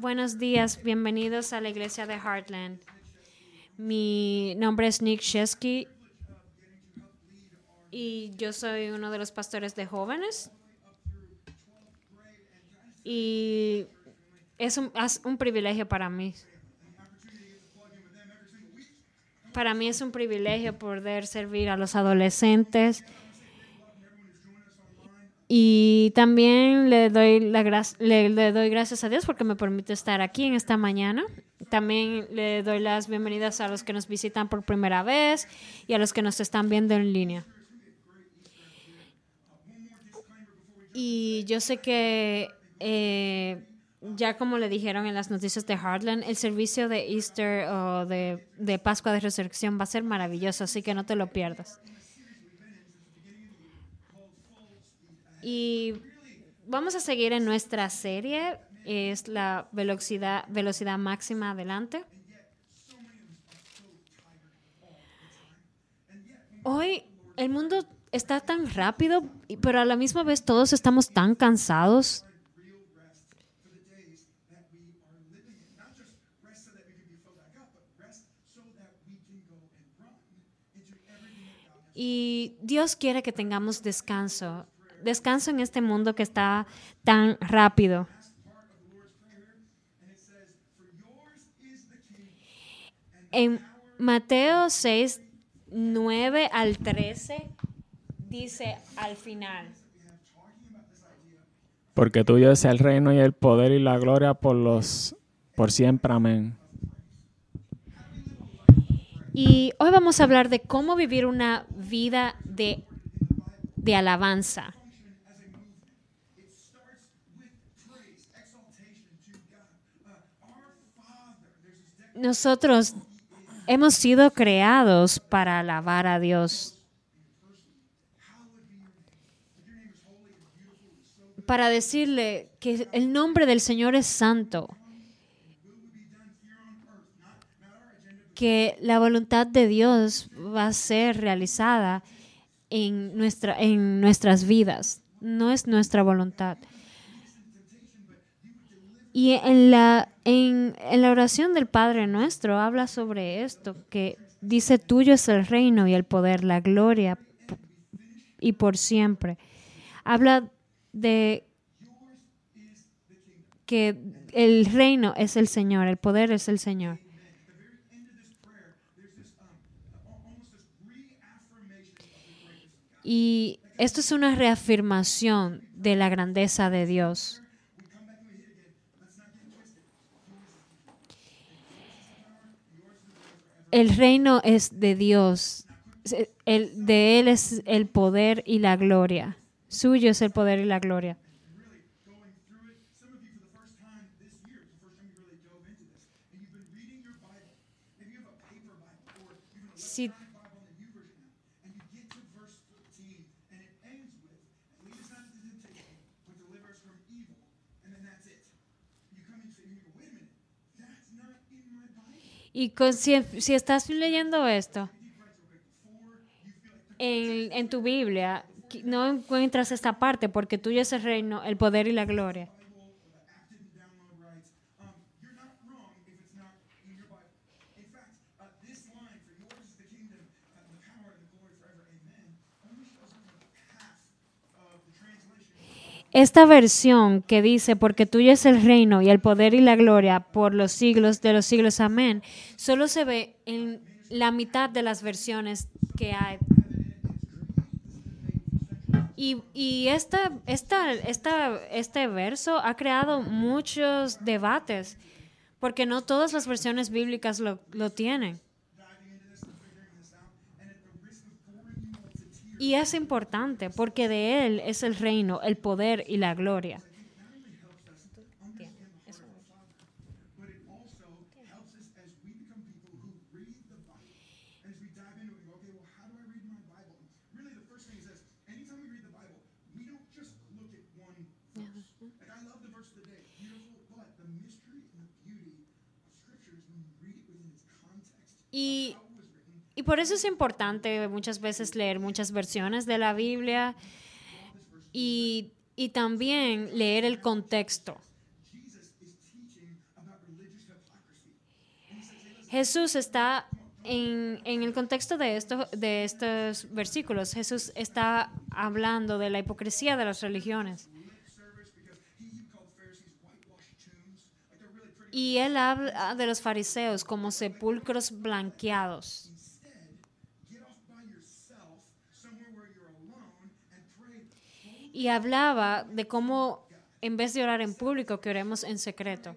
Buenos días, bienvenidos a la iglesia de Heartland. Mi nombre es Nick Shesky y yo soy uno de los pastores de jóvenes. Y es un, es un privilegio para mí. Para mí es un privilegio poder servir a los adolescentes y también le doy, la le, doy gracias a Dios porque me permite estar aquí en esta mañana. También le doy las bienvenidas a los que nos visitan por primera vez y a los que nos están viendo en línea. Y yo sé que eh, ya como le dijeron en las noticias de Heartland, el servicio de Easter o de, de Pascua de Resurrección va a ser maravilloso, así que no te lo pierdas. Y vamos a seguir en nuestra serie, es la velocidad, máxima adelante. Hoy el mundo está tan rápido, pero a la misma vez todos estamos tan cansados. Y Dios quiere que tengamos descanso descanso en este mundo que está tan rápido. En Mateo 6, 9 al 13, dice al final. Porque tuyo es el reino y el poder y la gloria por los por siempre. Amén. Y hoy vamos a hablar de cómo vivir una vida de, de alabanza. Nosotros hemos sido creados para alabar a Dios. Para decirle que el nombre del Señor es santo. Que la voluntad de Dios va a ser realizada en, nuestra, en nuestras vidas. No es nuestra voluntad. Y en la, en, la oración del Padre nuestro habla sobre esto, que dice, tuyo es el reino y el poder, la gloria y por siempre. Habla de que el reino es el Señor, el poder es el Señor. Y esto es una reafirmación de la grandeza de Dios. El reino es de Dios. El, de Él es el poder y la gloria. Suyo es el poder y la gloria. Si Y si, estás leyendo esto en, en tu Biblia, no encuentras esta parte porque tuyo es el reino, el poder y la gloria. Esta versión que dice, porque tuyo es el reino y el poder y la gloria por los siglos de los siglos, amén, solo se ve en la mitad de las versiones que hay. Y, y esta, esta, esta, este verso ha creado muchos debates, porque no todas las versiones bíblicas lo, lo tienen. Y es importante porque de Él es el reino, el poder y la gloria. Y por eso es importante muchas veces leer muchas versiones de la Biblia y, también leer el contexto. Jesús está en, el contexto de, de estos versículos, Jesús está hablando de la hipocresía de las religiones. Y él habla de los fariseos como sepulcros blanqueados. Y hablaba de cómo en vez de orar en público, que oremos en secreto.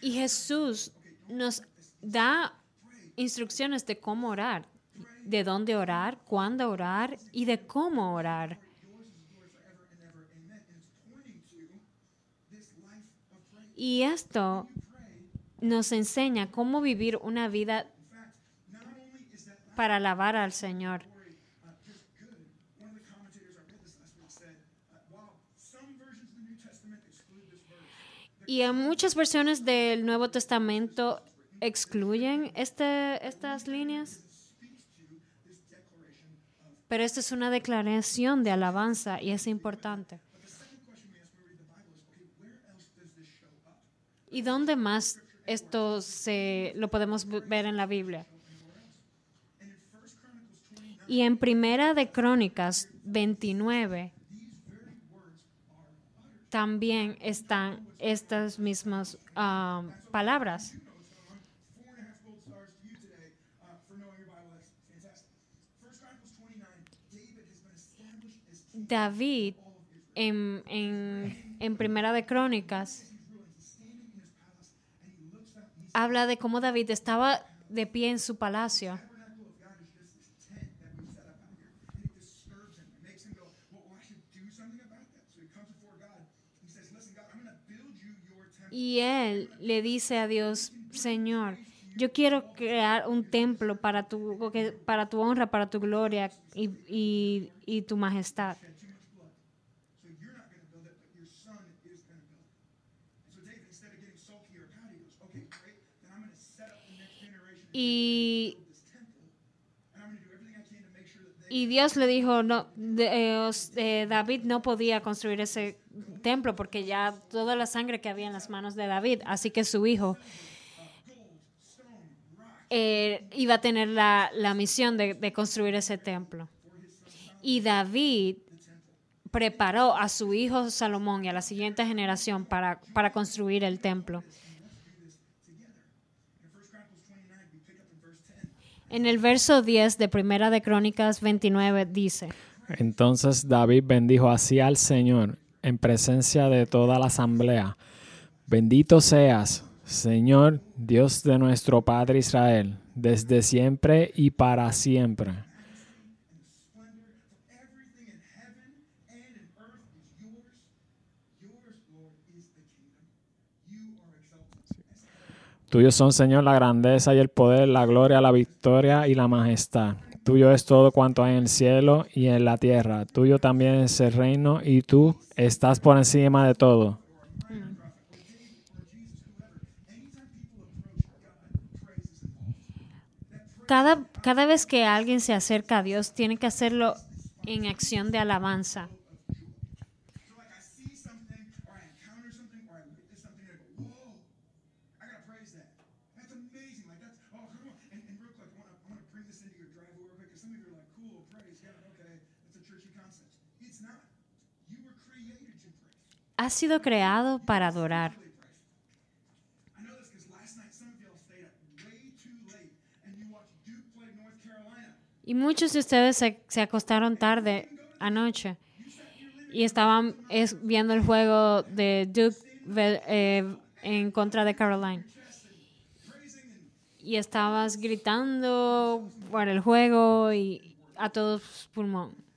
Y Jesús nos da instrucciones de cómo orar, de dónde orar, cuándo orar y de cómo orar. Y esto nos enseña cómo vivir una vida para alabar al Señor. Y en muchas versiones del Nuevo Testamento excluyen este, estas líneas. Pero esta es una declaración de alabanza y es importante. ¿Y dónde más esto se, lo podemos ver en la Biblia? Y en Primera de Crónicas 29 también están estas mismas um, palabras. David en, en, en Primera de Crónicas habla de cómo David estaba de pie en su palacio Y él le dice a Dios, Señor, yo quiero crear un templo para tu, para tu honra, para tu gloria y, y, y tu majestad. Y, y Dios le dijo, no, eh, eh, David no podía construir ese templo porque ya toda la sangre que había en las manos de David, así que su hijo eh, iba a tener la, misión de, construir ese templo. Y David preparó a su hijo Salomón y a la siguiente generación para, para construir el templo. En el verso 10 de Primera de Crónicas 29 dice, Entonces David bendijo así al Señor en presencia de toda la asamblea. Bendito seas, Señor, Dios de nuestro Padre Israel, desde siempre y para siempre. Tuyos son, Señor, la grandeza y el poder, la gloria, la victoria y la majestad. Tuyo es todo cuanto hay en el cielo y en la tierra. Tuyo también es el reino y tú estás por encima de todo. Cada, cada vez que alguien se acerca a Dios, tiene que hacerlo en acción de alabanza. Has sido creado para adorar. Y muchos de ustedes se, acostaron tarde anoche y estaban viendo el juego de Duke eh, en contra de Caroline. Y estabas gritando por el juego y a todos pulmón.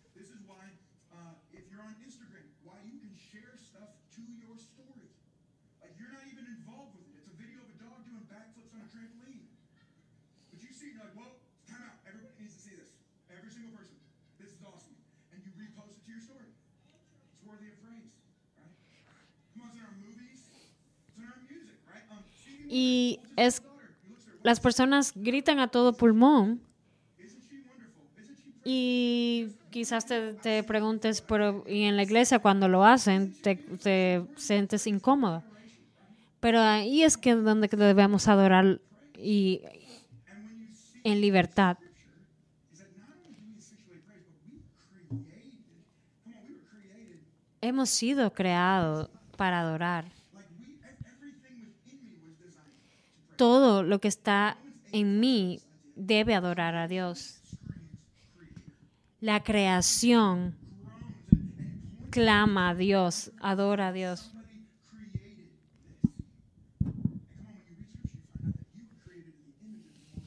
Y es, las personas gritan a todo pulmón y quizás te, te preguntes, pero y en la iglesia cuando lo hacen, te, te sientes incómodo. Pero ahí es que donde debemos adorar y en libertad. Hemos sido creados para adorar. Todo lo que está en mí debe adorar a Dios. La creación clama a Dios, adora a Dios.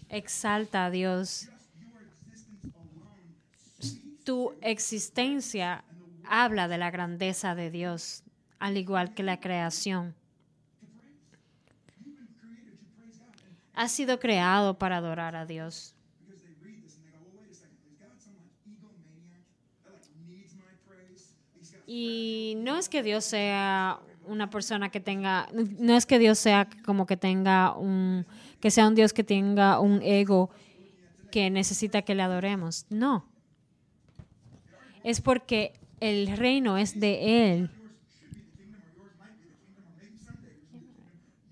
Exalta a Dios. Tu existencia habla de la grandeza de Dios, al igual que la creación. Has sido creado para adorar a Dios. Y no es que Dios sea una persona que tenga, no es que Dios sea como que tenga un, que sea un Dios que tenga un ego que necesita que le adoremos. No. Es porque el reino es de Él.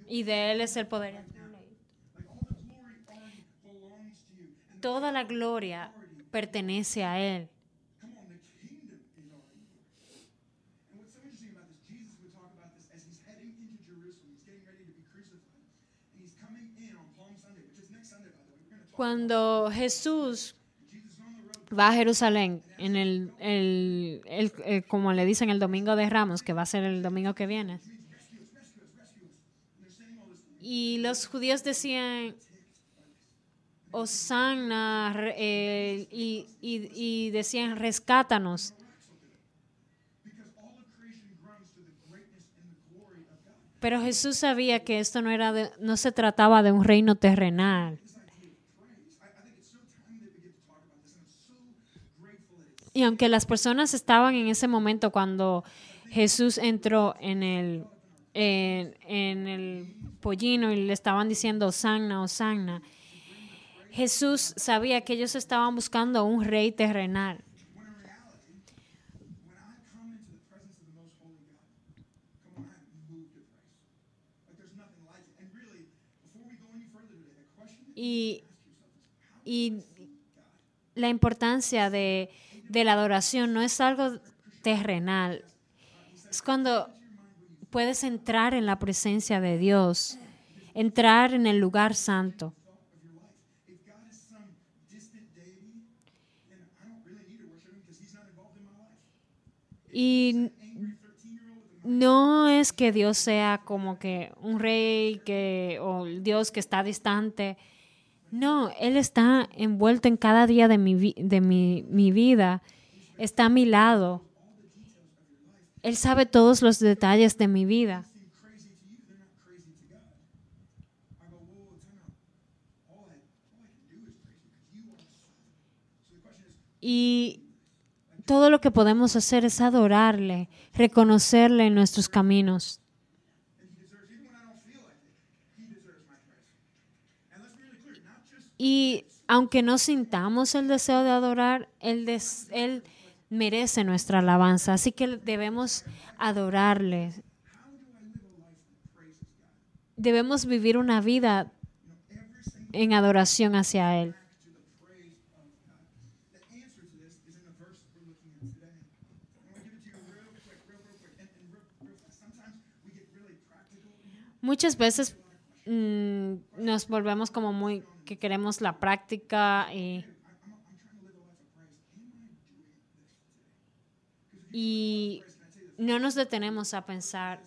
Y de Él es el poder. Toda la gloria pertenece a Él. Cuando Jesús va a Jerusalén, en el, el, como le dicen el domingo de Ramos, que va a ser el domingo que viene. Y los judíos decían, Osana, eh, y, y, decían, rescátanos. Pero Jesús sabía que esto no, era no se trataba de un reino terrenal. Y aunque las personas estaban en ese momento cuando Jesús entró en el, en, el pollino y le estaban diciendo Osanna, Osanna, Jesús sabía que ellos estaban buscando un rey terrenal. Y, y la importancia de de la adoración no es algo terrenal. Es cuando puedes entrar en la presencia de Dios, entrar en el lugar santo. Y no es que Dios sea como que un rey que, o Dios que está distante. No, Él está envuelto en cada día de mi, de mi, vida. Está a mi lado. Él sabe todos los detalles de mi vida. Y todo lo que podemos hacer es adorarle, reconocerle en nuestros caminos. Y aunque no sintamos el deseo de adorar, Él, merece nuestra alabanza. Así que debemos adorarle. Debemos vivir una vida en adoración hacia Él. Muchas veces mm, nos volvemos como muy que queremos la práctica y, y no nos detenemos a pensar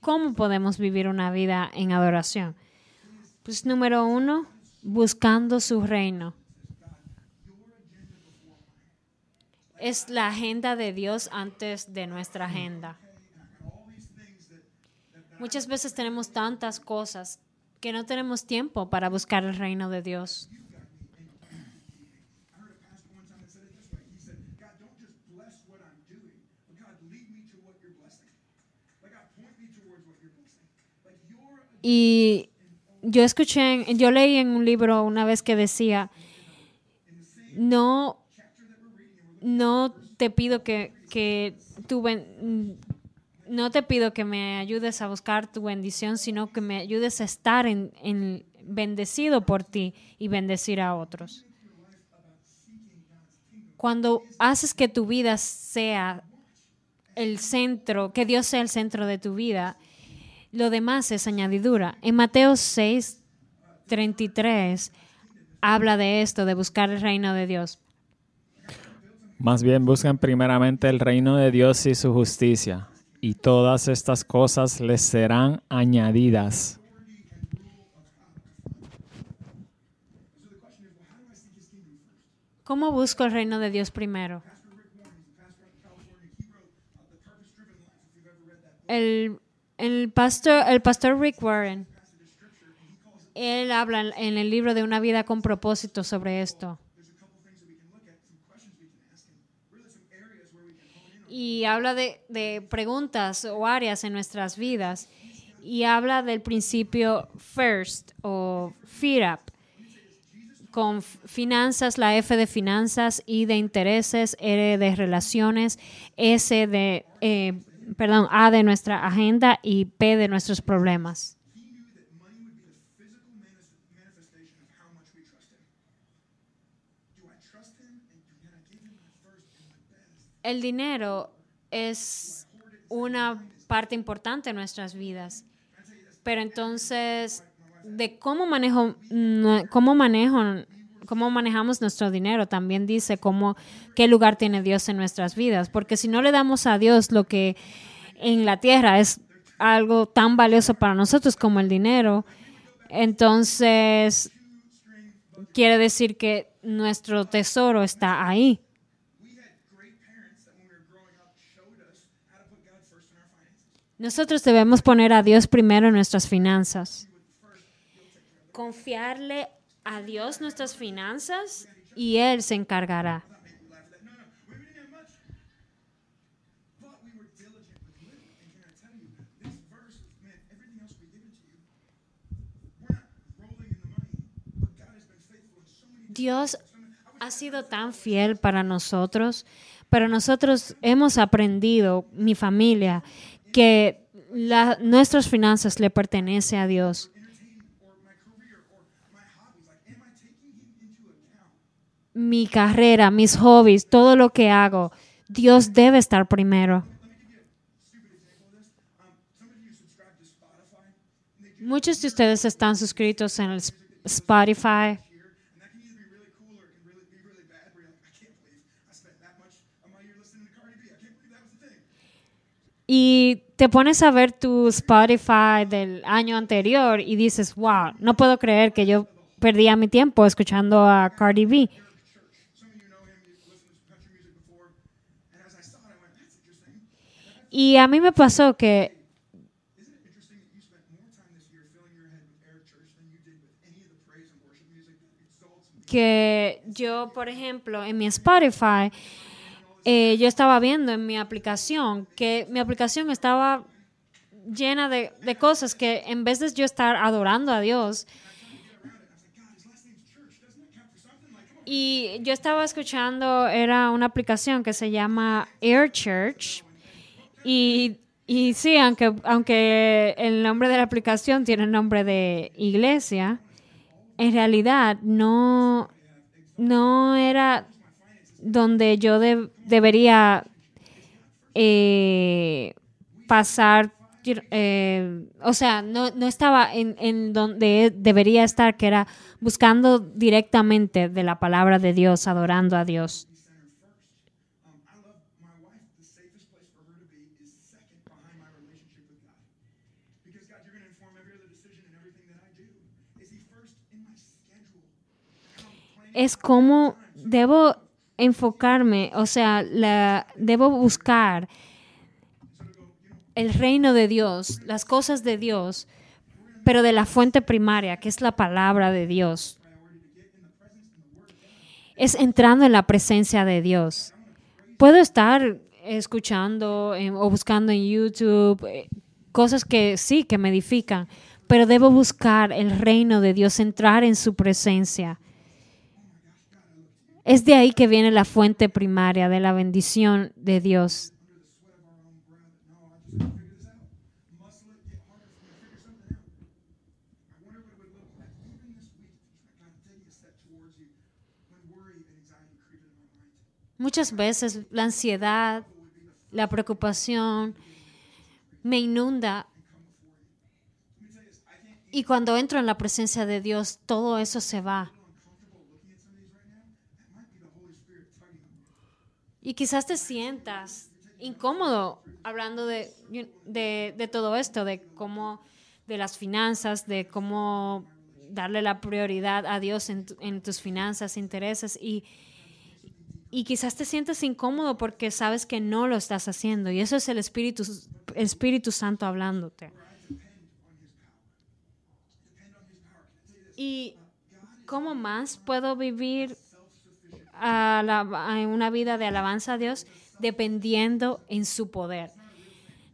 cómo podemos vivir una vida en adoración. Pues número uno, buscando su reino. Es la agenda de Dios antes de nuestra agenda. Muchas veces tenemos tantas cosas que no tenemos tiempo para buscar el reino de Dios. Y yo escuché, yo leí en un libro una vez que decía, no, no te pido que, que ben- no te pido que me ayudes a buscar tu bendición, sino que me ayudes a estar en, en bendecido por ti y bendecir a otros. Cuando haces que tu vida sea el centro, que Dios sea el centro de tu vida, lo demás es añadidura. En Mateo 6, 33 habla de esto, de buscar el reino de Dios. Más bien buscan primeramente el reino de Dios y su justicia, y todas estas cosas les serán añadidas. ¿Cómo busco el reino de Dios primero? El, el pastor, el pastor Rick Warren, él habla en- el libro de una vida con propósito sobre esto. Y habla de, de preguntas o áreas en nuestras vidas. Y habla del principio FIRST o FIRAP con finanzas, la F de finanzas, I de intereses, R de relaciones, S de, eh, perdón, A de nuestra agenda y P de nuestros problemas. El dinero es una parte importante de nuestras vidas, pero entonces de cómo manejo, cómo manejo, cómo manejamos nuestro dinero también dice cómo qué lugar tiene Dios en nuestras vidas, porque si no le damos a Dios lo que en la tierra es algo tan valioso para nosotros como el dinero, entonces quiere decir que nuestro tesoro está ahí. Nosotros debemos poner a Dios primero en nuestras finanzas. Confiarle a Dios nuestras finanzas y Él se encargará. Dios ha sido tan fiel para nosotros, pero nosotros hemos aprendido, mi familia, que la- nuestras finanzas le pertenecen a Dios. Mi carrera, mis hobbies, todo lo que hago, Dios debe estar primero. Muchos de ustedes están suscritos en el Sp- Spotify. Y te pones a ver tu Spotify del año anterior y dices, wow, no puedo creer que yo perdía mi tiempo escuchando a Cardi B. Y a mí me pasó que que yo, por ejemplo, en mi Spotify, eh, yo estaba viendo en mi aplicación que mi aplicación estaba llena de, de cosas que en vez de yo estar adorando a Dios, y yo estaba escuchando, era una aplicación que se llama Air Church, y, y sí, aunque, aunque el nombre de la aplicación tiene el nombre de iglesia, en realidad no, no era donde yo de- debería eh, pasar, eh, o sea, no, no estaba en, en donde debería estar, que era buscando directamente de la palabra de Dios, adorando a Dios. es como debo enfocarme, o sea, la, debo buscar el reino de Dios, las cosas de Dios, pero de la fuente primaria, que es la palabra de Dios. Es entrando en la presencia de Dios. Puedo estar escuchando eh, o buscando en YouTube eh, cosas que sí, que me edifican, pero debo buscar el reino de Dios, entrar en su presencia. Es de ahí que viene la fuente primaria de la bendición de Dios. Muchas veces la ansiedad, la preocupación me inunda y cuando entro en la presencia de Dios, todo eso se va. Y quizás te sientas incómodo hablando de, de, todo esto, de cómo, de las finanzas, de cómo darle la prioridad a Dios en, en tus finanzas, intereses. Y, y quizás te sientes incómodo porque sabes que no lo estás haciendo. Y eso es el Espíritu, el Espíritu Santo hablándote. ¿Y cómo más puedo vivir a una vida de alabanza a Dios? Dependiendo en su poder.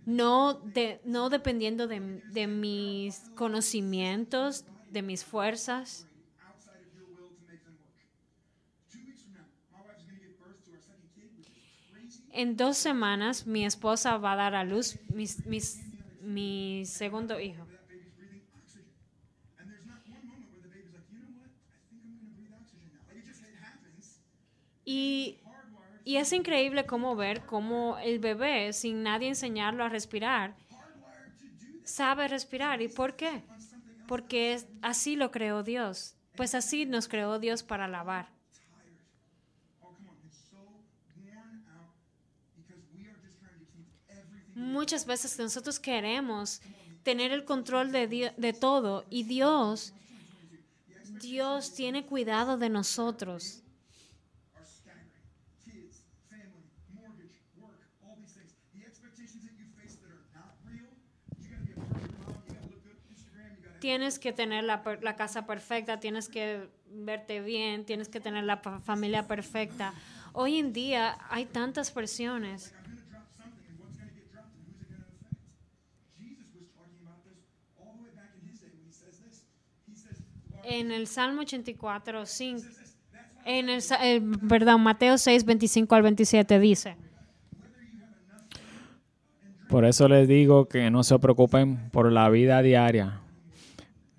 No, de, no dependiendo de, mis conocimientos, de mis fuerzas. En dos semanas mi esposa va a dar a luz mi segundo hijo. Y, es increíble cómo ver cómo el bebé, sin nadie enseñarlo a respirar, sabe respirar. ¿Y por qué? Porque así lo creó Dios. Pues así nos creó Dios para lavar. Muchas veces nosotros queremos tener el control de, de todo y Dios, Dios tiene cuidado de nosotros. Tienes que tener la, la, casa perfecta, tienes que verte bien, tienes que tener la familia perfecta. Hoy en día hay tantas presiones. En el Salmo 84, 5, en el, perdón, Mateo 6, 25 al 27 dice. Por eso les digo que no se preocupen por la vida diaria,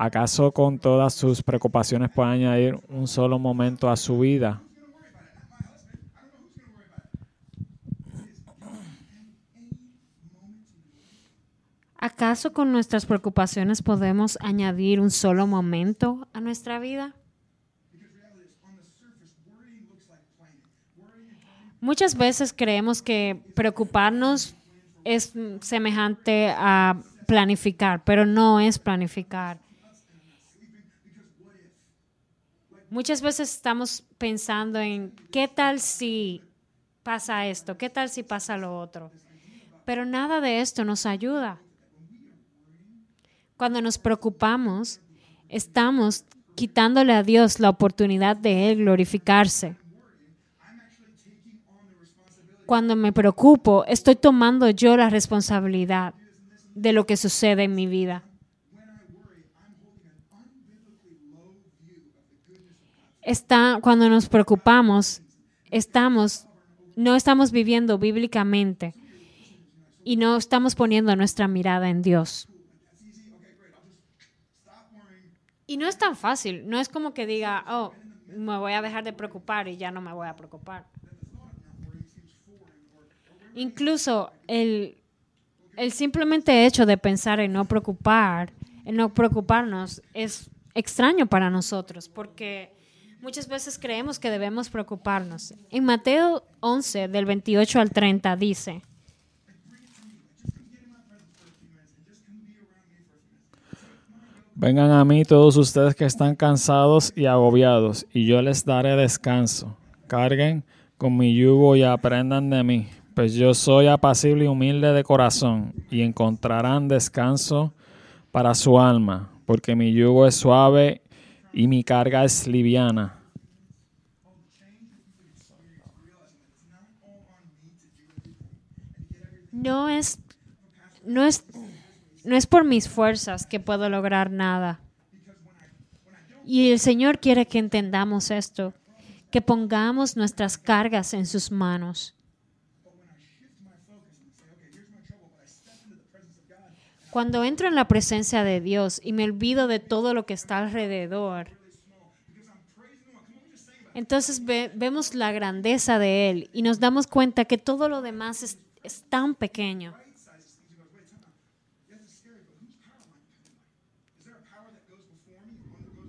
¿Acaso con todas sus preocupaciones puede añadir un solo momento a su vida? ¿Acaso con nuestras preocupaciones podemos añadir un solo momento a nuestra vida? Muchas veces creemos que preocuparnos es semejante a planificar, pero no es planificar. Muchas veces estamos pensando en qué tal si pasa esto, qué tal si pasa lo otro. Pero nada de esto nos ayuda. Cuando nos preocupamos, estamos quitándole a Dios la oportunidad de Él glorificarse. Cuando me preocupo, estoy tomando yo la responsabilidad de lo que sucede en mi vida. Está, cuando nos preocupamos, estamos, no estamos viviendo bíblicamente y no estamos poniendo nuestra mirada en Dios. Y no es tan fácil, no es como que diga, oh, me voy a dejar de preocupar y ya no me voy a preocupar. Incluso el, el simplemente hecho de pensar en no preocupar, en no preocuparnos, es extraño para nosotros, porque Muchas veces creemos que debemos preocuparnos. En Mateo 11, del 28 al 30, dice, Vengan a mí todos ustedes que están cansados y agobiados, y yo les daré descanso. Carguen con mi yugo y aprendan de mí, Pues yo soy apacible y humilde de corazón, y encontrarán descanso para su alma, porque mi yugo es suave y mi carga es liviana. No es, no es, no es por mis fuerzas que puedo lograr nada. Y el Señor quiere que entendamos esto, que pongamos nuestras cargas en sus manos. Cuando entro en la presencia de Dios y me olvido de todo lo que está alrededor, entonces vemos la grandeza de Él y nos damos cuenta que todo lo demás es, tan pequeño.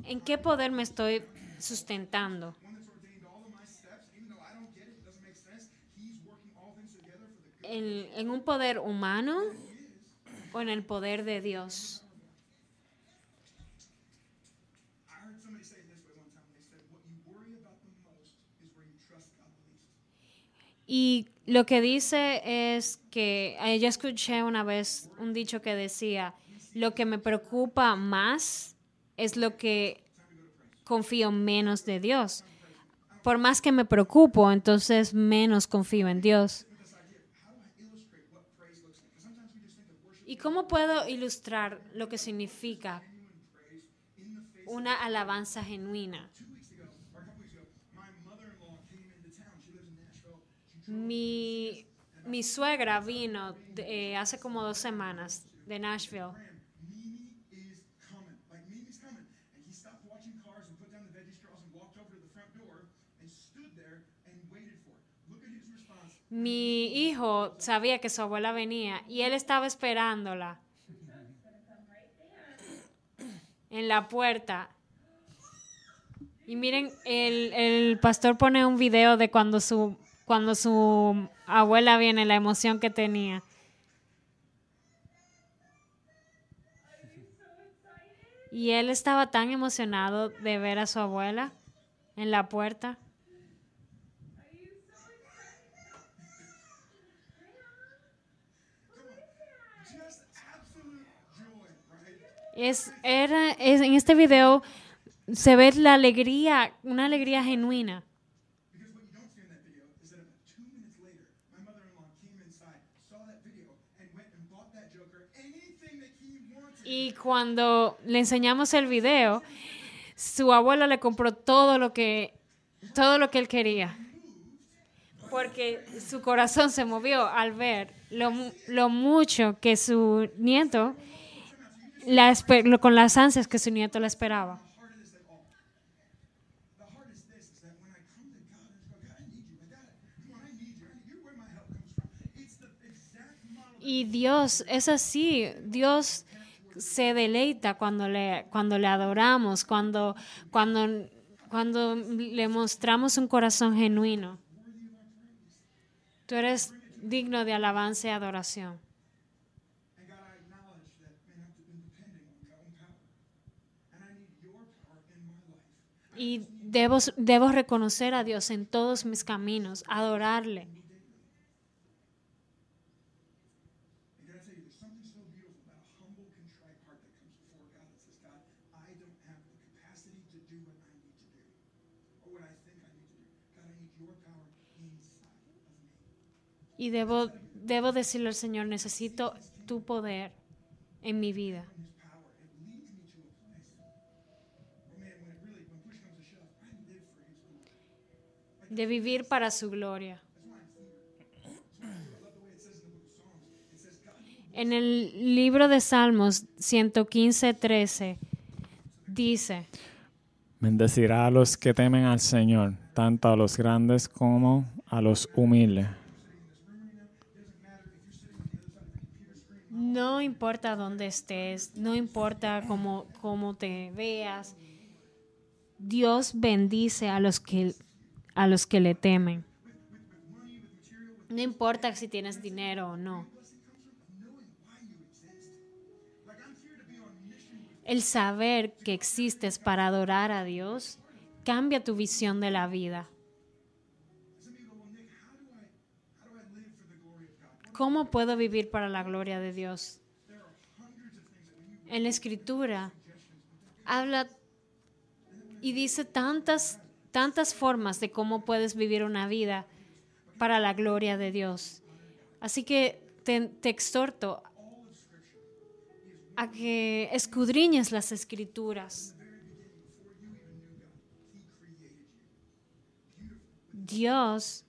¿En qué poder me estoy sustentando? ¿En, en un poder humano o en el poder de Dios? Y lo que dice es que yo escuché una vez un dicho que decía, lo que me preocupa más es lo que confío menos de Dios. Por más que me preocupo, entonces menos confío en Dios. ¿Y cómo puedo ilustrar lo que significa una alabanza genuina? Mi, mi suegra vino eh, hace como dos semanas de Nashville. Mi hijo sabía que su abuela venía y él estaba esperándola en la puerta. Y miren, el, el pastor pone un video de cuando su cuando su abuela viene, la emoción que tenía. Y él estaba tan emocionado de ver a su abuela en la puerta. Es, era, es, en este video se ve la alegría, una alegría genuina. Y cuando le enseñamos el video, su abuelo le compró todo lo que, todo lo que él quería. Porque su corazón se movió al ver lo, lo mucho que su nieto, con las ansias que su nieto le esperaba. Y Dios es así, Dios se deleita cuando le, cuando le adoramos, cuando, cuando, cuando le mostramos un corazón genuino. Tú eres digno de alabanza y adoración. Y debo, debo reconocer a Dios en todos mis caminos, adorarle. Y debo, debo decirle al Señor, necesito tu poder en mi vida. De vivir para su gloria. En el libro de Salmos 115, 13 dice, Bendecirá a los que temen al Señor, tanto a los grandes como a los humildes. No importa dónde estés, no importa cómo, cómo te veas, Dios bendice a los que a los que le temen. No importa si tienes dinero o no. El saber que existes para adorar a Dios cambia tu visión de la vida. ¿Cómo puedo vivir para la gloria de Dios? En la escritura habla y dice tantas, tantas formas de cómo puedes vivir una vida para la gloria de Dios. Así que te, exhorto a que escudriñes las escrituras. Dios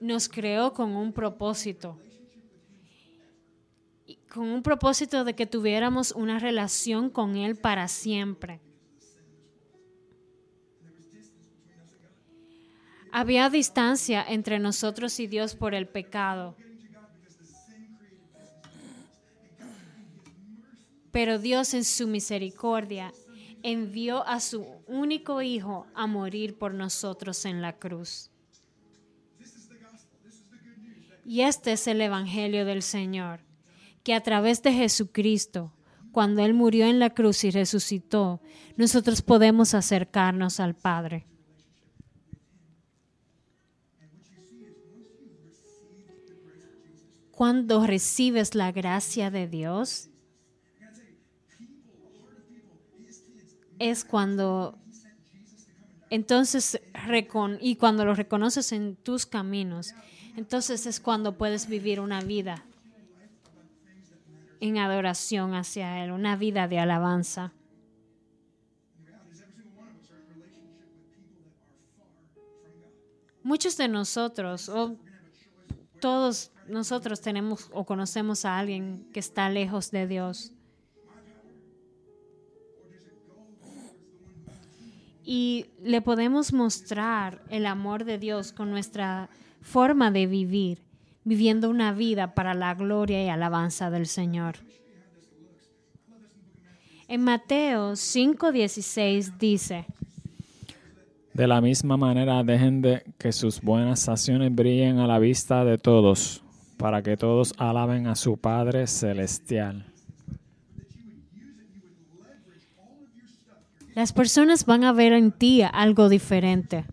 nos creó con un propósito. Con un propósito de que tuviéramos una relación con Él para siempre. Había distancia entre nosotros y Dios por el pecado. Pero Dios en su misericordia envió a su único Hijo a morir por nosotros en la cruz. Y este es el Evangelio del Señor, que a través de Jesucristo, cuando Él murió en la cruz y resucitó, nosotros podemos acercarnos al Padre. Cuando recibes la gracia de Dios, es cuando entonces y cuando lo reconoces en tus caminos, entonces es cuando puedes vivir una vida en adoración hacia Él, una vida de alabanza. Muchos de nosotros, o todos nosotros tenemos o conocemos a alguien que está lejos de Dios. y le podemos mostrar el amor de Dios con nuestra forma de vivir, viviendo una vida para la gloria y alabanza del Señor. En Mateo 5:16 dice, De la misma manera dejen de que sus buenas acciones brillen a la vista de todos, para que todos alaben a su Padre Celestial. Las personas van a ver en ti algo diferente.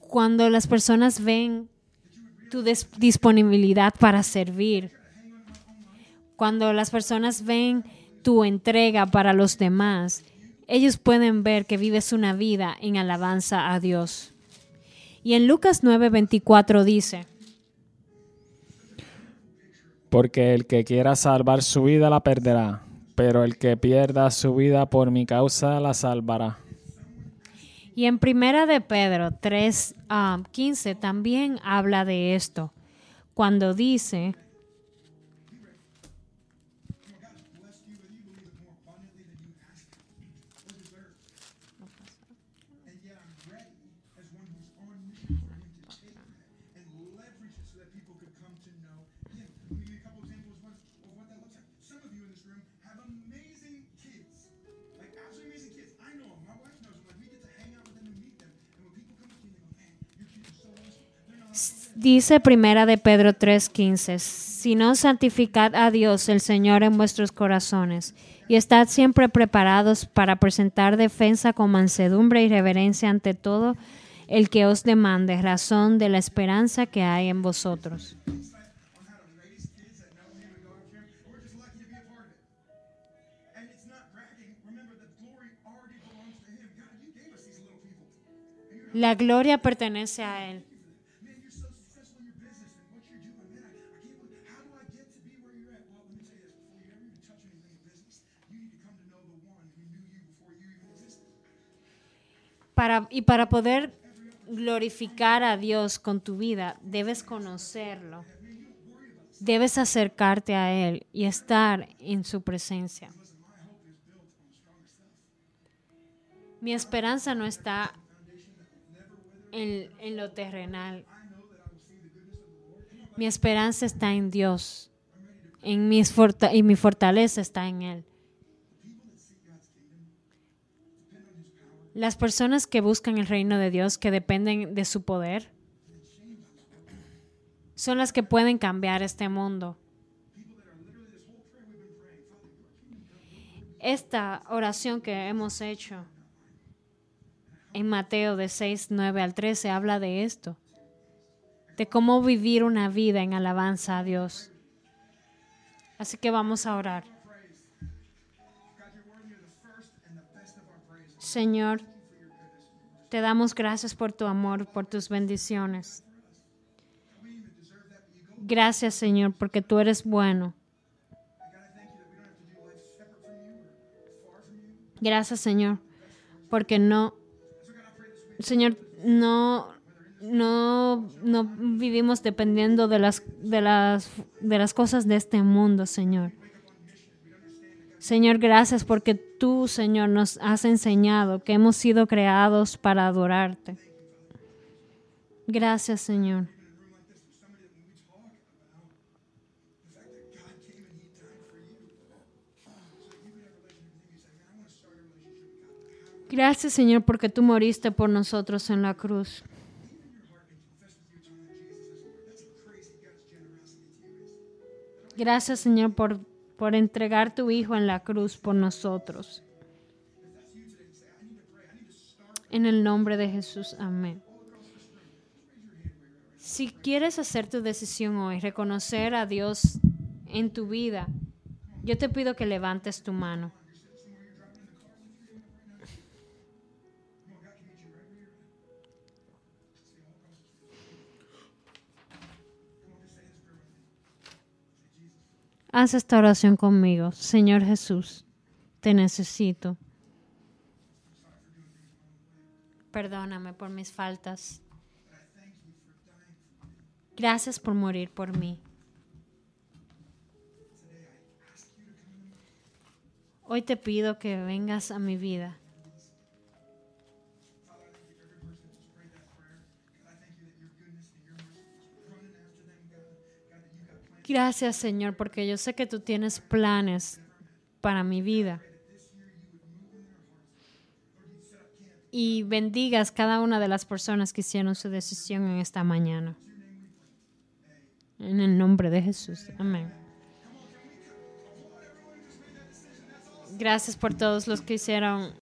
Cuando las personas ven tu disponibilidad para servir, cuando las personas ven tu entrega para los demás, ellos pueden ver que vives una vida en alabanza a Dios. Y en Lucas 9:24 dice, Porque el que quiera salvar su vida la perderá pero el que pierda su vida por mi causa la salvará. Y en Primera de Pedro 3, 15 ah, también habla de esto, cuando dice, Dice primera de Pedro 3:15, si no santificad a Dios el Señor en vuestros corazones y estad siempre preparados para presentar defensa con mansedumbre y reverencia ante todo el que os demande razón de la esperanza que hay en vosotros. La gloria pertenece a Él. Y para poder glorificar a Dios con tu vida, debes conocerlo. Debes acercarte a Él y estar en su presencia. Mi esperanza no está en, lo terrenal. Mi esperanza está en Dios. En y mi fortaleza está en Él. Las personas que buscan el reino de Dios, que dependen de su poder, son las que pueden cambiar este mundo. Esta oración que hemos hecho en Mateo de 6, 9 al 13 habla de esto. de cómo vivir una vida en alabanza a Dios. Así que vamos a orar. Señor, te damos gracias por tu amor, por tus bendiciones. Gracias, Señor, porque tú eres bueno. Gracias, Señor, porque no, Señor, no, no, no vivimos dependiendo de las, de, las, de las cosas de este mundo, Señor. Señor, gracias porque tú, Señor, nos has enseñado que hemos sido creados para adorarte. Gracias, Señor. Gracias Señor porque tú moriste por nosotros en la cruz. Gracias Señor por, por entregar tu Hijo en la cruz por nosotros. En el nombre de Jesús, amén. Si quieres hacer tu decisión hoy, reconocer a Dios en tu vida, yo te pido que levantes tu mano. Haz esta oración conmigo. Señor Jesús, te necesito. Perdóname por mis faltas. Gracias por morir por mí. Hoy te pido que vengas a mi vida. Gracias Señor, porque yo sé que tú tienes planes para mi vida. Y bendigas cada una de las personas que hicieron su decisión en esta mañana. En el nombre de Jesús. Amén. Gracias por todos los que hicieron